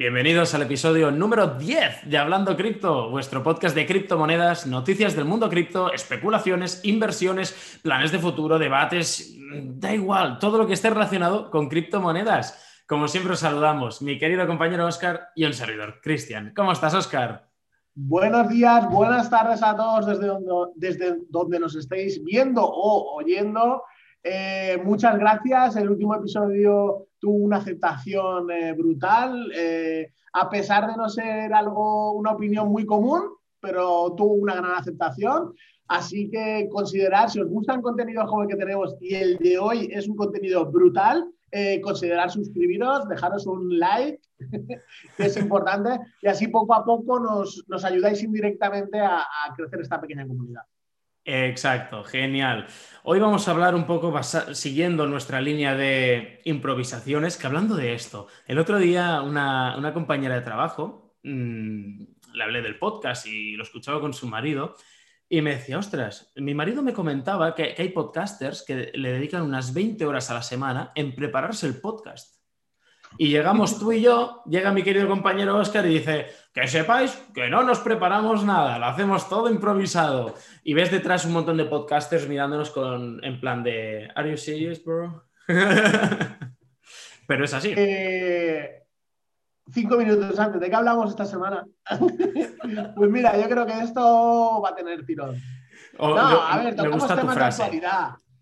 Bienvenidos al episodio número 10 de Hablando Cripto, vuestro podcast de criptomonedas, noticias del mundo cripto, especulaciones, inversiones, planes de futuro, debates, da igual, todo lo que esté relacionado con criptomonedas. Como siempre os saludamos, mi querido compañero Oscar y un servidor, Cristian. ¿Cómo estás, Oscar? Buenos días, buenas tardes a todos desde donde, desde donde nos estéis viendo o oyendo. Eh, muchas gracias. El último episodio tuvo una aceptación eh, brutal, eh, a pesar de no ser algo, una opinión muy común, pero tuvo una gran aceptación. Así que considerar, si os gusta el contenido como el que tenemos y el de hoy es un contenido brutal, considerar suscribiros, dejaros un like, que es importante, y así poco a poco nos, ayudáis indirectamente a crecer esta pequeña comunidad. Exacto, genial. Hoy vamos a hablar un poco siguiendo nuestra línea de improvisaciones, que hablando de esto, el otro día una, compañera de trabajo, mm, le hablé del podcast y lo escuchaba con su marido, y me decía, ostras, mi marido me comentaba que, que hay podcasters que le dedican unas 20 horas a la semana en prepararse el podcast. Y llegamos tú y yo, llega mi querido compañero Oscar y dice, que sepáis que no nos preparamos nada, lo hacemos todo improvisado. Y ves detrás un montón de podcasters mirándonos con, en plan de, ¿Are you serious, bro? Pero es así. Eh, cinco minutos antes, ¿de qué hablamos esta semana? pues mira, yo creo que esto va a tener tirón. no, a ver, me gusta tu frase.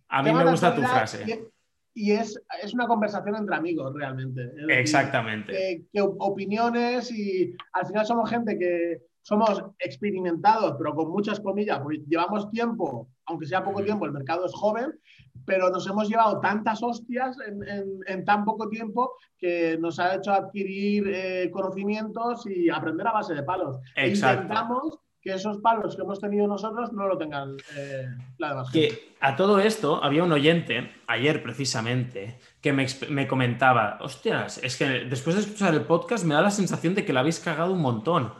A mí me gusta tu frase y es, es, una conversación entre amigos realmente. Exactamente. que, opiniones y al final somos gente que somos experimentados, pero con muchas comillas, pues llevamos tiempo, aunque sea poco tiempo, el mercado es joven, pero nos hemos llevado tantas hostias en, en, tan poco tiempo que nos ha hecho adquirir eh, conocimientos y aprender a base de palos. E intentamos que esos palos que hemos tenido nosotros no lo tengan eh, la demás Que a todo esto había un oyente, ayer precisamente, que me, comentaba, hostias, es que después de escuchar el podcast me da la sensación de que la habéis cagado un montón.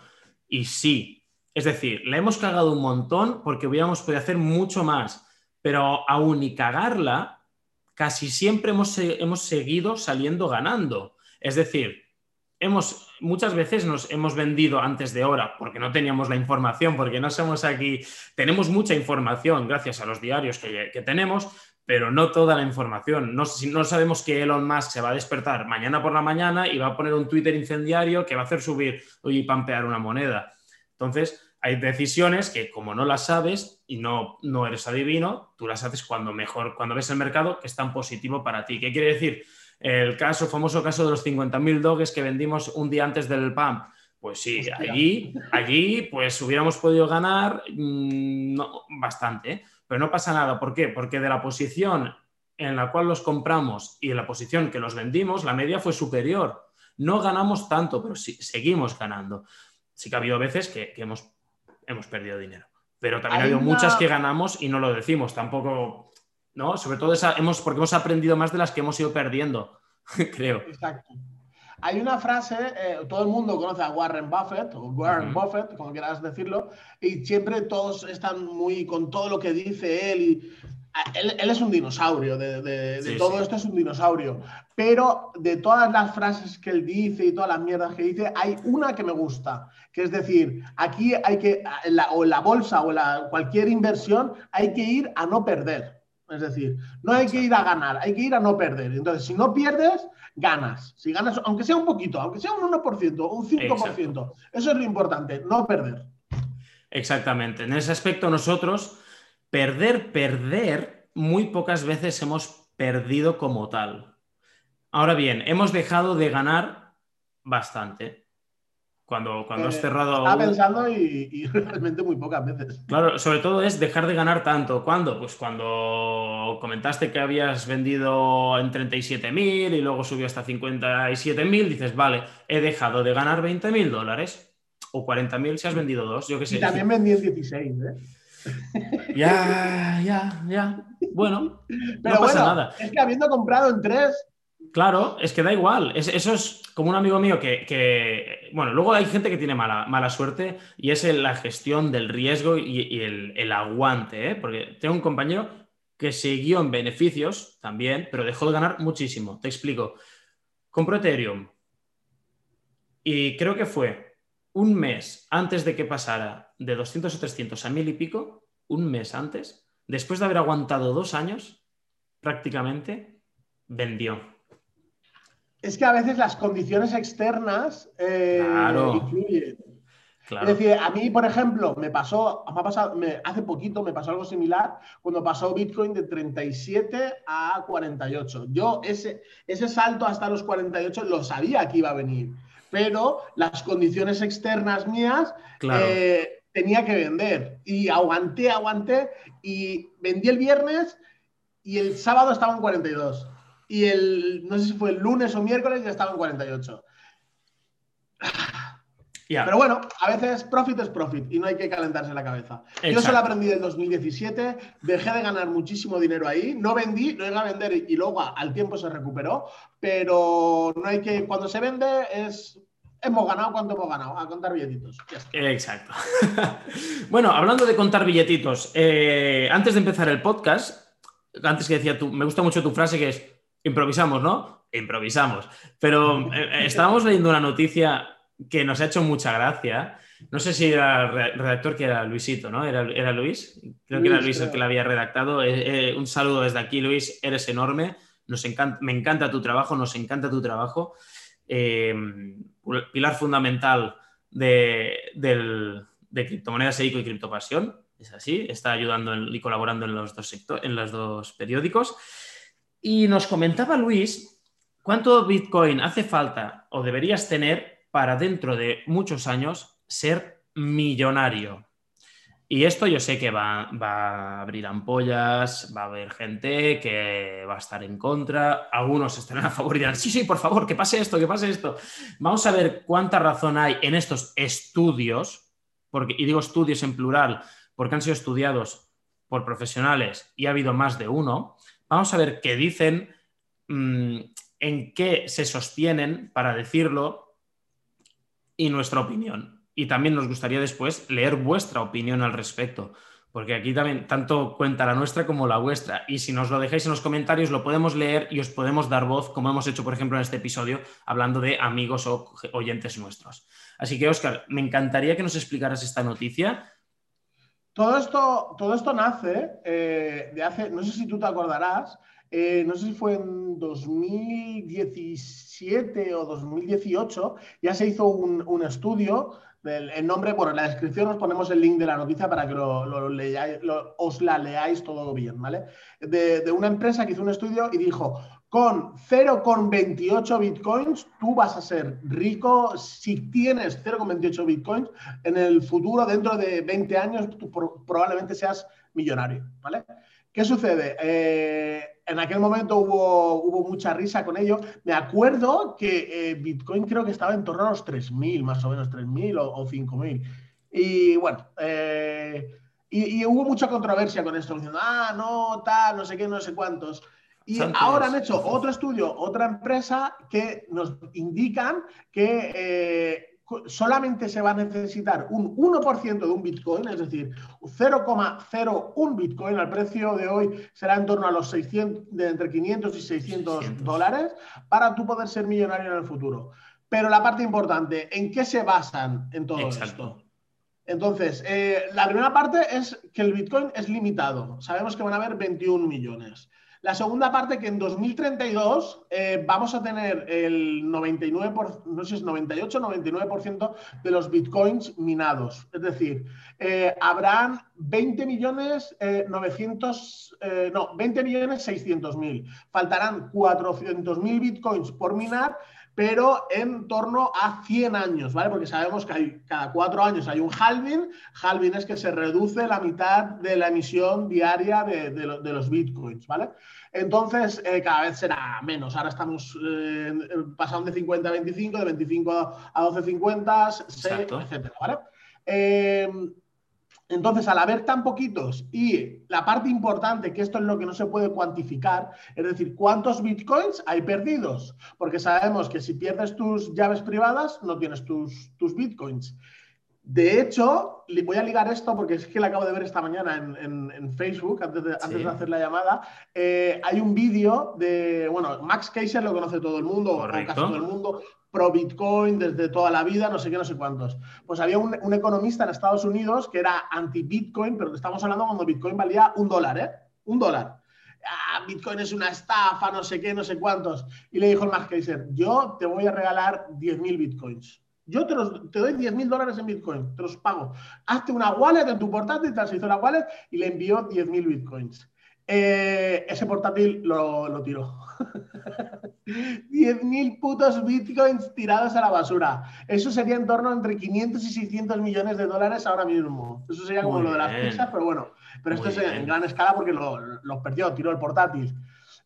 Y sí, es decir, la hemos cagado un montón porque hubiéramos podido hacer mucho más, pero aún y cagarla, casi siempre hemos, hemos seguido saliendo ganando. Es decir, hemos, muchas veces nos hemos vendido antes de hora porque no teníamos la información, porque no somos aquí, tenemos mucha información gracias a los diarios que, tenemos, pero no toda la información. No, no, sabemos que Elon Musk se va a despertar mañana por la mañana y va a poner un Twitter incendiario que va a hacer subir y pampear una moneda. Entonces, hay decisiones que como no las sabes y no, no eres adivino, tú las haces cuando mejor, cuando ves el mercado que es tan positivo para ti. ¿Qué quiere decir? El caso, famoso caso de los 50.000 doges que vendimos un día antes del PAM. Pues sí, allí, allí pues hubiéramos podido ganar mm, bastante, ¿eh? pero no pasa nada. ¿Por qué? Porque de la posición en la cual los compramos y en la posición que los vendimos, la media fue superior. No ganamos tanto, pero sí, seguimos ganando. Sí que ha habido veces que, hemos, hemos perdido dinero, pero también ha habido muchas que ganamos y no lo decimos. Tampoco ¿no? Sobre todo esa, hemos, porque hemos aprendido más de las que hemos ido perdiendo, creo. Exacto. Hay una frase, eh, todo el mundo conoce a Warren Buffett, o Warren Buffett, como quieras decirlo, y siempre todos están muy con todo lo que dice él. Y, él, es un dinosaurio, de, todo esto es un dinosaurio. Pero de todas las frases que él dice y todas las mierdas que dice, hay una que me gusta, que es decir, aquí hay que, o en la bolsa o en la, cualquier inversión, hay que ir a no perder. Es decir, no hay que ir a ganar, hay que ir a no perder. Entonces, si no pierdes, ganas. Si ganas, aunque sea un poquito, aunque sea un 1% o un 5%, eso es lo importante, no perder. Exactamente. En ese aspecto nosotros, perder, perder, muy pocas veces hemos perdido como tal. Ahora bien, hemos dejado de ganar bastante. Cuando, cuando has eh, cerrado. Estaba pensando y, realmente muy pocas veces. Claro, sobre todo es dejar de ganar tanto. ¿Cuándo? Pues cuando comentaste que habías vendido en 37.000 y luego subió hasta 57.000, dices, vale, he dejado de ganar 20.000 dólares o 40.000 si has vendido dos, yo qué sé. Y también vendí en 16, ¿eh? Ya, ya, ya. Bueno, Pero no pasa nada. Es que habiendo comprado en tres, Claro, es que da igual. eso es como un amigo mío que, bueno, luego hay gente que tiene mala, mala suerte y es la gestión del riesgo y, el, aguante, ¿eh? porque tengo un compañero que siguió en beneficios también, pero dejó de ganar muchísimo. Te explico. Compró Ethereum Y creo que fue un mes antes de que pasara de 200 o 300 a mil y pico, un mes antes, después de haber aguantado dos años, prácticamente, vendió. Es que a veces las condiciones externas eh, influyen. Es decir, a mí, por ejemplo, me pasó, me ha pasado, hace poquito me pasó algo similar cuando pasó Bitcoin de 37 a 48. Yo ese, ese salto hasta los 48 lo sabía que iba a venir, pero las condiciones externas mías eh, tenía que vender. Y aguanté, aguanté y vendí el viernes y el sábado estaba en 42 y el, no sé si fue el lunes o miércoles ya estaba en 48. Pero bueno, a veces profit es profit y no hay que calentarse la cabeza. Yo solo aprendí en 2017, dejé de ganar muchísimo dinero ahí, no vendí, lo iba a vender y luego al tiempo se recuperó, pero no hay que, cuando se vende es hemos ganado cuánto hemos ganado, a contar billetitos. Exacto. bueno, hablando de contar billetitos, eh, antes de empezar el podcast, antes que decía tú, me gusta mucho tu frase que es improvisamos, ¿no? Improvisamos. Pero eh, estábamos leyendo una noticia que nos ha hecho mucha gracia. No sé si era el redactor que era Luisito, ¿no? ¿Era, era Luis? Creo que era Luis el que la había redactado. Eh, eh, un saludo desde aquí, Luis. Eres enorme. Nos encanta, me encanta tu trabajo, nos encanta tu trabajo. Eh, pilar fundamental de, de criptomonedas EICO y criptopasión. Es así, está ayudando y colaborando en los, dos en los dos periódicos. Y nos comentaba Luis cuánto Bitcoin hace falta o deberías tener para dentro de muchos años ser millonario. Y esto yo sé que va, a abrir ampollas, va a haber gente que va a estar en contra, algunos estarán a favor y dirán, sí, sí, por favor, que pase esto, que pase esto. Vamos a ver cuánta razón hay en estos estudios, porque, y digo estudios en plural, porque han sido estudiados por profesionales y ha habido más de uno. Vamos a ver qué dicen, mm, en qué se sostienen para decirlo, y nuestra opinión. Y también nos gustaría después leer vuestra opinión al respecto, porque aquí también tanto cuenta la nuestra como la vuestra. Y si nos lo dejáis en los comentarios, lo podemos leer y os podemos dar voz, como hemos hecho, por ejemplo, en este episodio, hablando de amigos o oyentes nuestros. Así que, Oscar, me encantaría que nos explicaras esta noticia. Todo esto, todo esto nace eh, de hace, no sé si tú te acordarás, eh, no sé si fue en 2017 o 2018, ya se hizo un, estudio. Del, el nombre, bueno, en la descripción os ponemos el link de la noticia para que lo, leáis, os la leáis todo bien, ¿vale? De, una empresa que hizo un estudio y dijo, con 0,28 bitcoins tú vas a ser rico. Si tienes 0,28 bitcoins, en el futuro, dentro de 20 años, tú probablemente seas millonario, ¿vale? ¿Qué sucede? Eh, en aquel momento hubo, mucha risa con ello. Me acuerdo que eh, Bitcoin creo que estaba en torno a los 3.000, más o menos 3.000 o, o 5.000. Y bueno, eh, y, hubo mucha controversia con esto, diciendo, ah, no, tal, no sé qué, no sé cuántos. Y ahora han hecho otro estudio, otra empresa que nos indican que solamente se va a necesitar un 1% de un Bitcoin, es decir, 0,01 Bitcoin al precio de hoy será en torno a los 600, de entre 500 y 600, dólares para tú poder ser millonario en el futuro. Pero la parte importante, ¿en qué se basan en todo esto? Entonces, eh, la primera parte es que el Bitcoin es limitado. Sabemos que van a haber 21 millones. La segunda parte que en 2032 eh, vamos a tener el 99%, no sé si es 98 99% de los bitcoins minados. Es decir, eh, habrán 20 millones 900, eh, no, 20 millones 600 mil. Faltarán 400 mil bitcoins por minar pero en torno a 100 años, ¿vale? Porque sabemos que hay, cada cuatro años hay un halving. Halving es que se reduce la mitad de la emisión diaria de, los bitcoins, ¿vale? Entonces, eh, cada vez será menos. Ahora estamos eh, pasando de 50 a 25, de 25 a 12, 50, etcétera, ¿vale? Eh, entonces, al haber tan poquitos y la parte importante, que esto es lo que no se puede cuantificar, es decir, ¿cuántos bitcoins hay perdidos? Porque sabemos que si pierdes tus llaves privadas, no tienes tus, tus bitcoins. De hecho, voy a ligar esto porque es que lo acabo de ver esta mañana en, Facebook, antes de, antes de, hacer la llamada. Eh, hay un vídeo de, bueno, Max Kaiser lo conoce todo el mundo, o casi todo el mundo, pro Bitcoin desde toda la vida, no sé qué, no sé cuántos. Pues había un, un economista en Estados Unidos que era anti-Bitcoin, pero estamos hablando cuando Bitcoin valía un dólar, ¿eh? Un dólar. Ah, Bitcoin es una estafa, no sé qué, no sé cuántos. Y le dijo el Max Kaiser, yo te voy a regalar 10.000 Bitcoins. Yo te, te doy 10 mil dólares en Bitcoin, te los pago. Hazte una wallet en tu portátil, te hizo la wallet y le envió 10 mil Bitcoins. Eh, ese portátil lo, lo tiró. 10 mil putos bitcoins tirados a la basura. Eso sería en torno entre 500 y 600 millones de dólares ahora mismo. Eso sería como lo de las pizzas, pero bueno. Pero esto es en gran escala porque los lo perdió, tiró el portátil.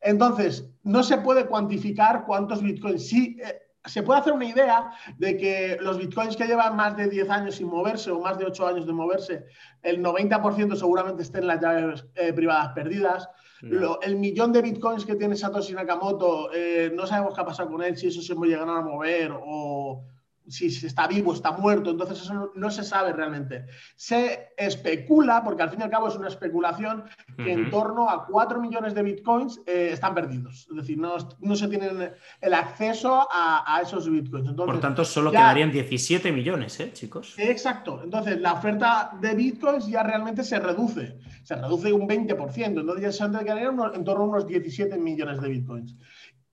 Entonces, no se puede cuantificar cuántos bitcoins. Sí, eh, se puede hacer una idea de que los bitcoins que llevan más de 10 años sin moverse o más de 8 años de moverse, el 90% seguramente estén en las llaves eh, privadas perdidas. el millón de bitcoins que tiene Satoshi Nakamoto, eh, no sabemos qué ha pasado con él, si eso se llegar a mover o, si, está vivo, está muerto, entonces eso no, se sabe realmente. Se especula, porque al fin y al cabo es una especulación, que en torno a 4 millones de bitcoins eh, están perdidos. Es decir, no, se tienen el acceso a, esos bitcoins. Por tanto, solo quedarían 17 millones, ¿eh, chicos? Exacto. Entonces, la oferta de bitcoins ya realmente se reduce. Se reduce un 20%. Entonces, ya se quedarían en torno a unos 17 millones de bitcoins.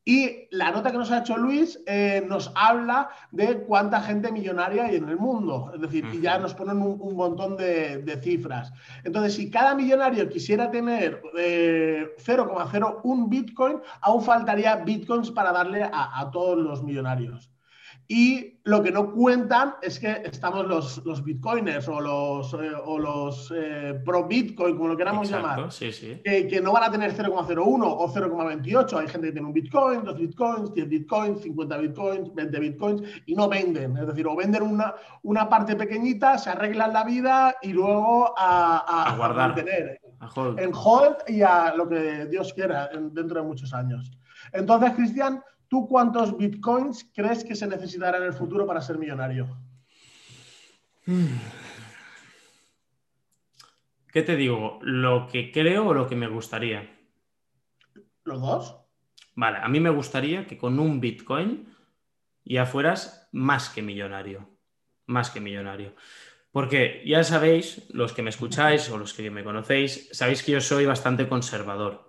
Y la nota que nos ha hecho Luis eh, nos habla de cuánta gente millonaria hay en el mundo. Es decir, y ya nos ponen un, montón de, cifras. Entonces, si cada millonario quisiera tener 0,01 eh, Bitcoin, aún faltaría Bitcoins para darle a todos los millonarios. Y lo que no cuentan es que estamos los, los bitcoiners o los, eh, o los eh, pro bitcoin, como lo queramos llamar, Que, no van a tener 0,01 o 0,28. Hay gente que tiene un bitcoin, dos bitcoins, 10 bitcoins, 50 bitcoins, 20 bitcoins y no venden. Es decir, o venden una, una parte pequeñita, se arreglan la vida y luego a, a, guardar. mantener en hold y a lo que Dios quiera dentro de muchos años. Entonces, Cristian, ¿Tú cuántos bitcoins crees que se necesitará en el futuro para ser millonario? ¿Qué te digo? ¿Lo que creo o lo que me gustaría? ¿Los dos? Vale, a mí me gustaría que con un bitcoin ya fueras más que millonario. Más que millonario. Porque ya sabéis, los que me escucháis o los que me conocéis, sabéis que yo soy bastante conservador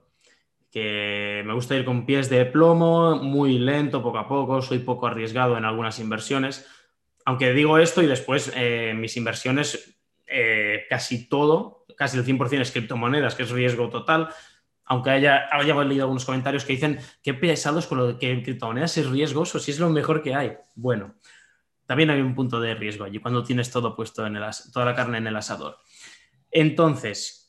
que me gusta ir con pies de plomo, muy lento, poco a poco, soy poco arriesgado en algunas inversiones. Aunque digo esto y después eh, mis inversiones, eh, casi todo, casi el 100% es criptomonedas, que es riesgo total. Aunque haya, haya leído algunos comentarios que dicen que pesados con lo que criptomonedas es riesgoso, si es lo mejor que hay. Bueno, también hay un punto de riesgo allí cuando tienes todo puesto en el toda la carne en el asador. Entonces,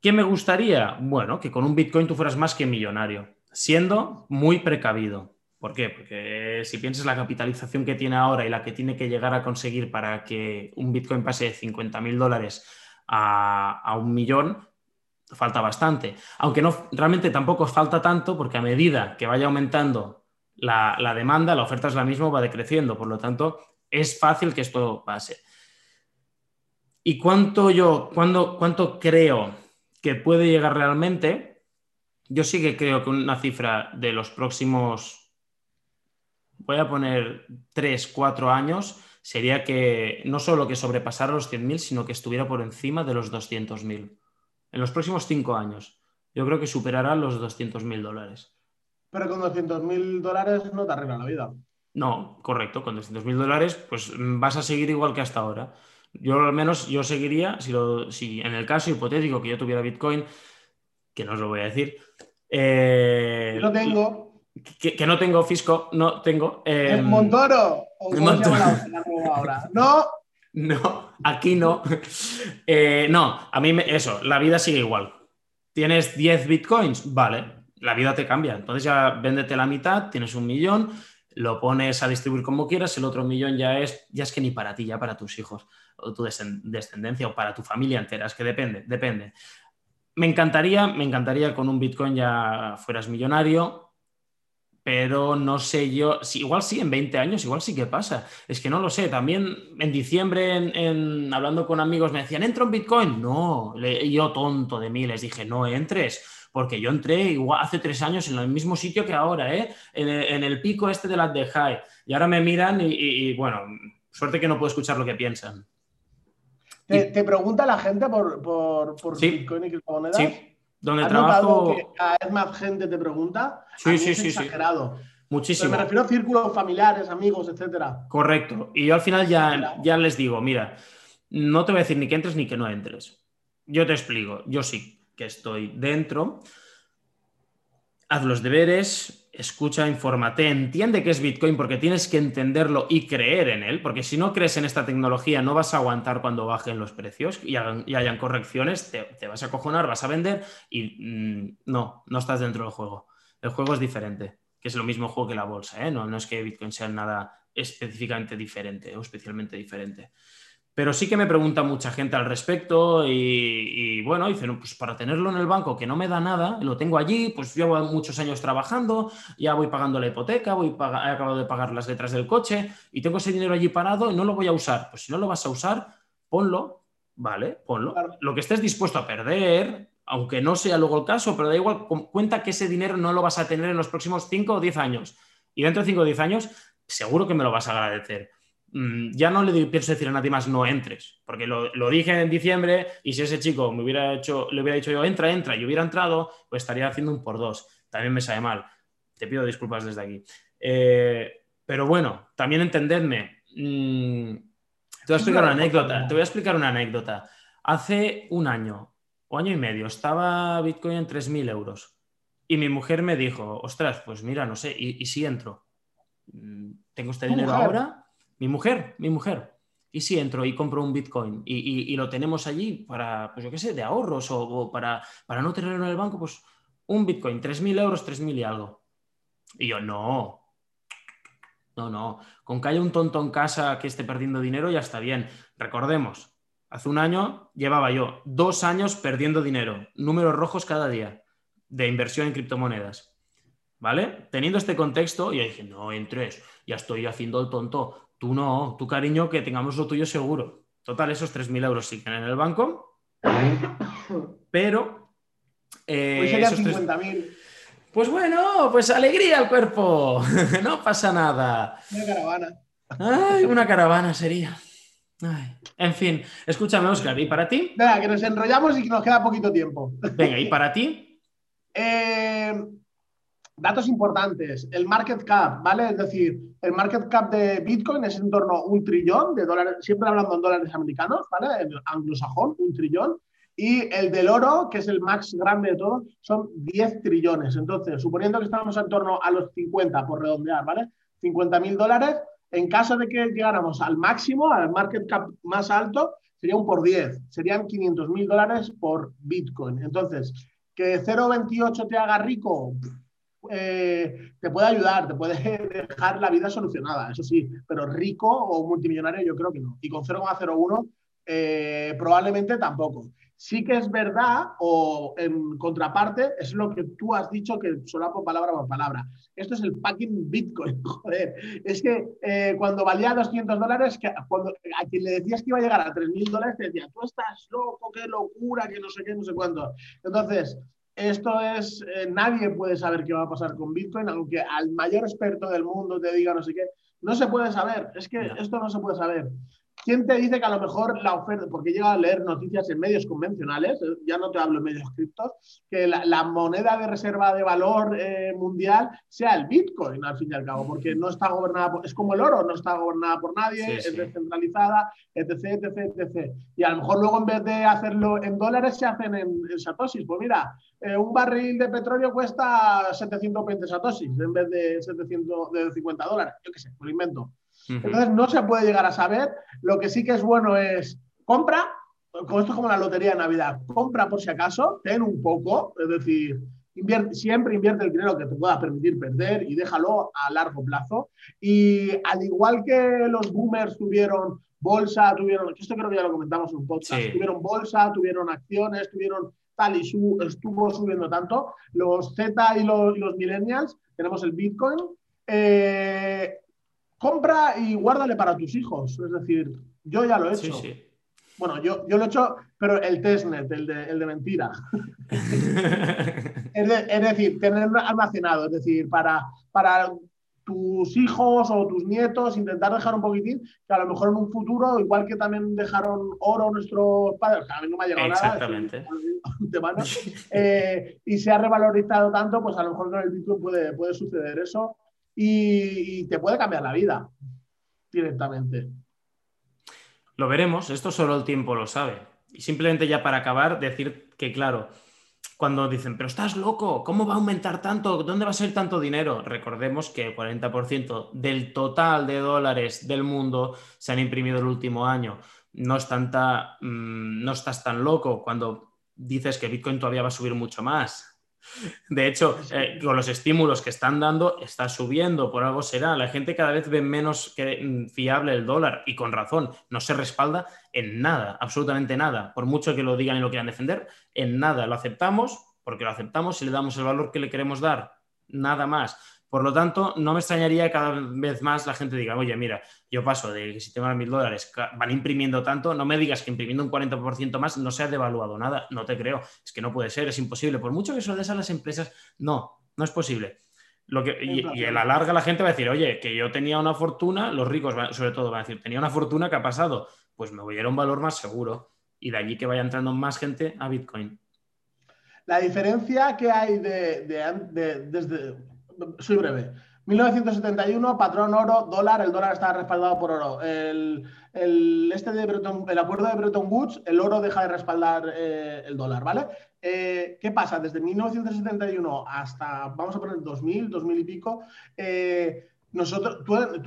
¿Qué me gustaría? Bueno, que con un Bitcoin tú fueras más que millonario, siendo muy precavido. ¿Por qué? Porque si piensas la capitalización que tiene ahora y la que tiene que llegar a conseguir para que un Bitcoin pase de 50 mil dólares a, un millón, falta bastante. Aunque no, realmente tampoco falta tanto porque a medida que vaya aumentando la, demanda, la oferta es la misma, va decreciendo. Por lo tanto, es fácil que esto pase. ¿Y cuánto yo, cuánto creo que puede llegar realmente, yo sí que creo que una cifra de los próximos, voy a poner 3, 4 años, sería que no solo que sobrepasara los 100.000, sino que estuviera por encima de los 200.000. En los próximos 5 años, yo creo que superará los 200.000 dólares. Pero con 200.000 dólares no te arregla la vida. No, correcto, con 200.000 dólares pues vas a seguir igual que hasta ahora. Yo al menos yo seguiría, si, si en el caso hipotético que yo tuviera Bitcoin, que no os lo voy a decir. Eh, no tengo. Que, no tengo fisco, no tengo. Eh, Montoro. No. No, aquí no. Eh, no, a mí eso, la vida sigue igual. ¿Tienes 10 bitcoins? Vale, la vida te cambia. Entonces ya véndete la mitad, tienes un millón, lo pones a distribuir como quieras, el otro millón ya es, ya es que ni para ti, ya para tus hijos o tu descendencia o para tu familia entera, es que depende, depende. Me encantaría, me encantaría con un Bitcoin ya fueras millonario, pero no sé yo, si, igual sí, en 20 años, igual sí que pasa. Es que no lo sé. También en diciembre, en, hablando con amigos, me decían, ¿entro en Bitcoin? No, yo tonto de mí les dije, no entres, porque yo entré igual hace tres años en el mismo sitio que ahora, ¿eh? en, el, pico este de las de High. Y ahora me miran y, bueno, suerte que no puedo escuchar lo que piensan. ¿Te, pregunta la gente por, por, Bitcoin y criptomonedas? Sí donde trabajo. Que cada vez más gente te pregunta. Sí, sí, sí, exagerado. Muchísimo. me refiero a círculos familiares, amigos, etcétera. Correcto. Y yo al final ya, ya les digo, mira, no te voy a decir ni que entres ni que no entres. Yo te explico. Yo sí que estoy dentro. Haz los deberes, escucha, infórmate, entiende qué es Bitcoin porque tienes que entenderlo y creer en él, porque si no crees en esta tecnología no vas a aguantar cuando bajen los precios y, hayan correcciones, te, vas a cojonar, vas a vender y mm, no, no estás dentro del juego. El juego es diferente, que es lo mismo juego que la bolsa, ¿eh? no, no es que Bitcoin sea nada específicamente diferente o especialmente diferente. Pero sí que me pregunta mucha gente al respecto y, bueno, dicen, pues para tenerlo en el banco que no me da nada, lo tengo allí, pues llevo muchos años trabajando, ya voy pagando la hipoteca, voy he acabado de pagar las letras del coche y tengo ese dinero allí parado y no lo voy a usar. Pues si no lo vas a usar, ponlo, ¿vale? Ponlo. Lo que estés dispuesto a perder, aunque no sea luego el caso, pero da igual, cuenta que ese dinero no lo vas a tener en los próximos 5 o 10 años. Y dentro de 5 o 10 años, seguro que me lo vas a agradecer. Mm, ya no le pienso decir a nadie más no entres, porque lo, dije en diciembre y si ese chico me hubiera hecho, le hubiera dicho yo entra, entra y hubiera entrado, pues estaría haciendo un por dos. También me sabe mal. Te pido disculpas desde aquí. Eh, pero bueno, también entendedme. Mm, te voy a explicar una anécdota. Te voy a explicar una anécdota. Hace un año o año y medio estaba Bitcoin en 3.000 euros y mi mujer me dijo, ostras, pues mira, no sé, ¿y, si entro? Mm, ¿Tengo este dinero ahora? Mi mujer, mi mujer. ¿Y si entro y compro un Bitcoin y, lo tenemos allí para, pues yo qué sé, de ahorros o, para, para, no tenerlo en el banco? Pues un Bitcoin, 3.000 euros, 3.000 y algo. Y yo, no, no, no. Con que haya un tonto en casa que esté perdiendo dinero ya está bien. Recordemos, hace un año llevaba yo dos años perdiendo dinero, números rojos cada día de inversión en criptomonedas. ¿Vale? Teniendo este contexto, yo dije, no entres, ya estoy haciendo el tonto. Tú no, tu cariño, que tengamos lo tuyo seguro. Total, esos 3.000 euros siguen en el banco, pero... Eh, pues 50.000. Pues bueno, pues alegría al cuerpo, no pasa nada. Una caravana. Ay, una caravana sería. En fin, escúchame, Oscar, ¿y para ti? Venga, que nos enrollamos y que nos queda poquito tiempo. Venga, ¿y para ti? Eh, Datos importantes, el market cap, ¿vale? Es decir, el market cap de Bitcoin es en torno a un trillón de dólares, siempre hablando en dólares americanos, ¿vale? En anglosajón, un trillón. Y el del oro, que es el más grande de todos, son 10 trillones. Entonces, suponiendo que estamos en torno a los 50, por redondear, ¿vale? 50 mil dólares, en caso de que llegáramos al máximo, al market cap más alto, sería un por 10, serían 500 mil dólares por Bitcoin. Entonces, que 0,28 te haga rico, eh, te puede ayudar, te puede dejar la vida solucionada, eso sí, pero rico o multimillonario yo creo que no. Y con 0,01 eh, probablemente tampoco. Sí que es verdad, o en contraparte, es lo que tú has dicho que por palabra por palabra. Esto es el packing Bitcoin, joder. Es que eh, cuando valía 200 dólares, cuando, a quien le decías que iba a llegar a 3.000 dólares, te decía, tú estás loco, qué locura, que no sé qué, no sé cuánto. Entonces, esto es, eh, nadie puede saber qué va a pasar con Bitcoin, aunque al mayor experto del mundo te diga no sé qué, no se puede saber, es que esto no se puede saber. ¿Quién te dice que a lo mejor la oferta, porque llega a leer noticias en medios convencionales, eh, ya no te hablo en medios criptos, que la, moneda de reserva de valor eh, mundial sea el Bitcoin, al fin y al cabo, porque no está gobernada, por, es como el oro, no está gobernada por nadie, es descentralizada, etc, etc, etc. Y a lo mejor luego en vez de hacerlo en dólares se hacen en, en satoshis. Pues mira, eh, un barril de petróleo cuesta 720 satoshis en vez de 750 dólares, yo qué sé, lo invento. Entonces no se puede llegar a saber. Lo que sí que es bueno es compra, esto es como la lotería de Navidad, compra por si acaso, ten un poco, es decir, siempre invierte el dinero que te pueda permitir perder y déjalo a largo plazo. Y al igual que los boomers tuvieron bolsa, tuvieron, esto creo que ya lo comentamos en un podcast, tuvieron bolsa, tuvieron acciones, tuvieron tal y estuvo subiendo tanto, los Z y los, millennials, tenemos el Bitcoin, eh, compra y guárdale para tus hijos. Es decir, yo ya lo he hecho. Sí, sí. Bueno, yo, yo lo he hecho, pero el testnet, el de, el de mentira. es, decir, tener almacenado, es decir, para, para tus hijos o tus nietos, intentar dejar un poquitín, que a lo mejor en un futuro, igual que también dejaron oro nuestros padres, que a mí no me ha llegado Exactamente. nada, eh, y se ha revalorizado tanto, pues a lo mejor con el Bitcoin puede, puede suceder eso y te puede cambiar la vida directamente. Lo veremos, esto solo el tiempo lo sabe. Y simplemente ya para acabar, decir que, claro, cuando dicen, pero estás loco, ¿cómo va a aumentar tanto? ¿Dónde va a ser tanto dinero? Recordemos que el 40% del total de dólares del mundo se han imprimido el último año. No, es tanta, mm, no estás tan loco cuando dices que Bitcoin todavía va a subir mucho más. De hecho, eh, con los estímulos que están dando, está subiendo, por algo será. La gente cada vez ve menos mm, fiable el dólar y con razón, no se respalda en nada, absolutamente nada. Por mucho que lo digan y lo quieran defender, en nada. Lo aceptamos porque lo aceptamos y le damos el valor que le queremos dar, nada más. Por lo tanto, no me extrañaría que cada vez más la gente diga, oye, mira, yo paso de que si tengo mil dólares van imprimiendo tanto, no me digas que imprimiendo un 40% más no se ha devaluado nada. No te creo. Es que no puede ser, es imposible. Por mucho que se lo des a las empresas, no, no es posible. Lo que, y, a la larga la gente va a decir, oye, que yo tenía una fortuna, los ricos sobre todo van a decir, tenía una fortuna que ha pasado, pues me voy a ir a un valor más seguro. Y de allí que vaya entrando más gente a Bitcoin. La diferencia que hay de, de desde soy breve. 1971, patrón oro, dólar, el dólar está respaldado por oro. El, este de el acuerdo de Bretton Woods, el oro deja de respaldar eh, el dólar, ¿vale? Eh, ¿Qué pasa? Desde 1971 hasta, vamos a poner 2000, 2000 y pico, eh, nosotros, tú, en,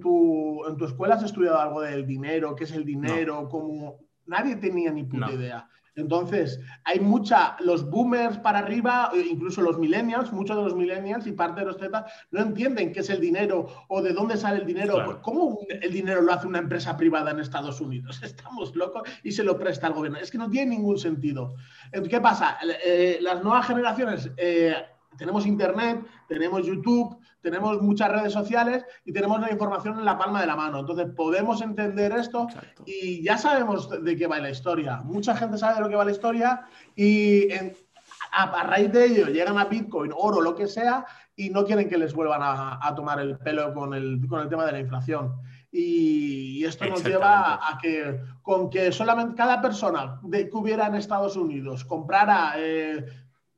tu, en, tu, escuela has estudiado algo del dinero, qué es el dinero, cómo... Nadie tenía ni puta idea. Entonces, hay mucha, los boomers para arriba, incluso los millennials, muchos de los millennials y parte de los Z no entienden qué es el dinero o de dónde sale el dinero. ¿Cómo el dinero lo hace una empresa privada en Estados Unidos? Estamos locos y se lo presta al gobierno. Es que no tiene ningún sentido. ¿Qué pasa? Eh, las nuevas generaciones... Eh, tenemos Internet, tenemos YouTube, tenemos muchas redes sociales y tenemos la información en la palma de la mano. Entonces podemos entender esto y ya sabemos de qué va la historia. Mucha gente sabe de lo que va la historia y a, raíz de ello llegan a Bitcoin, oro, lo que sea, y no quieren que les vuelvan a, tomar el pelo con el, con el tema de la inflación. Y, esto nos lleva a, que con que solamente cada persona de, que hubiera en Estados Unidos comprara eh,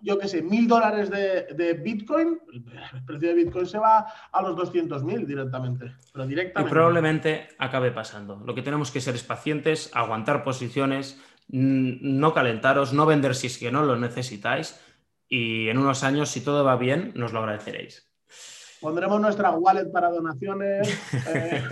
yo qué sé, mil dólares de, Bitcoin, el precio de Bitcoin se va a los 200 mil directamente, pero directamente. Y probablemente acabe pasando. Lo que tenemos que ser es pacientes, aguantar posiciones, no calentaros, no vender si es que no lo necesitáis y en unos años, si todo va bien, nos lo agradeceréis. Pondremos nuestra wallet para donaciones. Eh,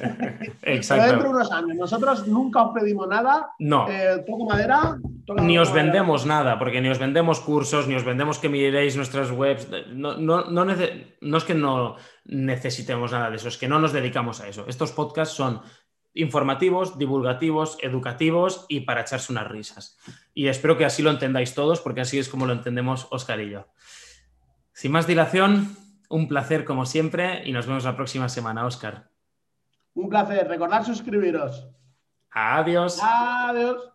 Exacto. dentro de unos años. Nosotros nunca os pedimos nada. No. Eh, madera. Ni os vendemos nada, porque ni os vendemos cursos, ni os vendemos que miréis nuestras webs. No, no, es que no necesitemos nada de eso, es que no nos dedicamos a eso. Estos podcasts son informativos, divulgativos, educativos y para echarse unas risas. Y espero que así lo entendáis todos, porque así es como lo entendemos Oscar y yo. Sin más dilación, un placer como siempre y nos vemos la próxima semana, Oscar. Un placer. Recordad suscribiros. Adiós. Adiós.